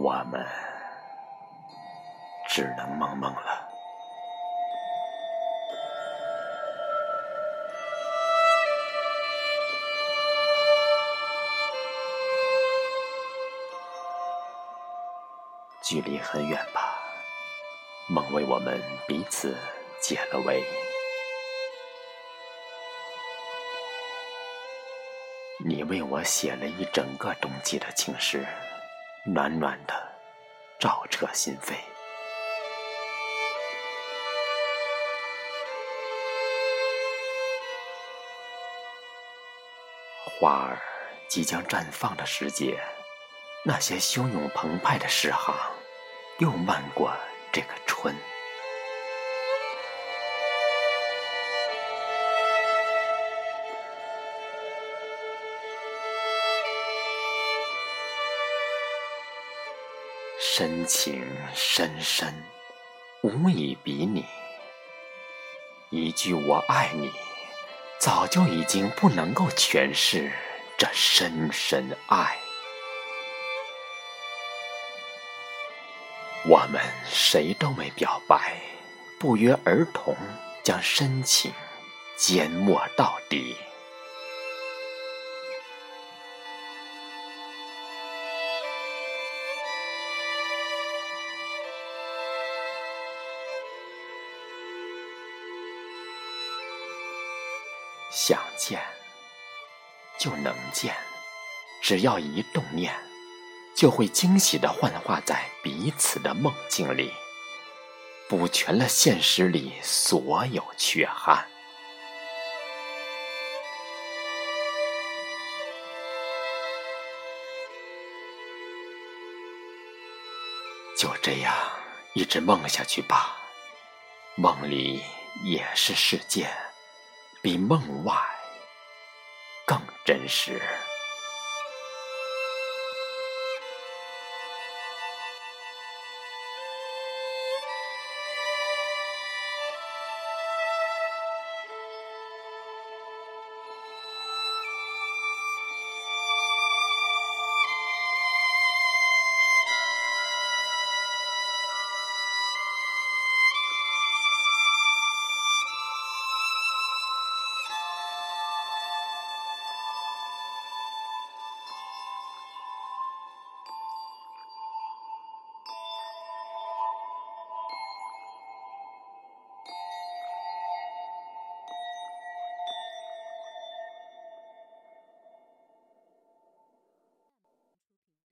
我们只能梦梦了。距离很远吧，梦为我们彼此解了围。你为我写了一整个冬季的情诗，暖暖的，照彻心扉。花儿即将绽放的时节，那些汹涌澎湃的诗行，又漫过这个春。深情深深，无以比拟。一句“我爱你”，早就已经不能够诠释这深深爱。我们谁都没表白，不约而同将深情缄默到底。想见就能见，只要一动念，就会惊喜的幻化在彼此的梦境里，补全了现实里所有缺憾。就这样一直梦下去吧，梦里也是世界。比梦外更真实。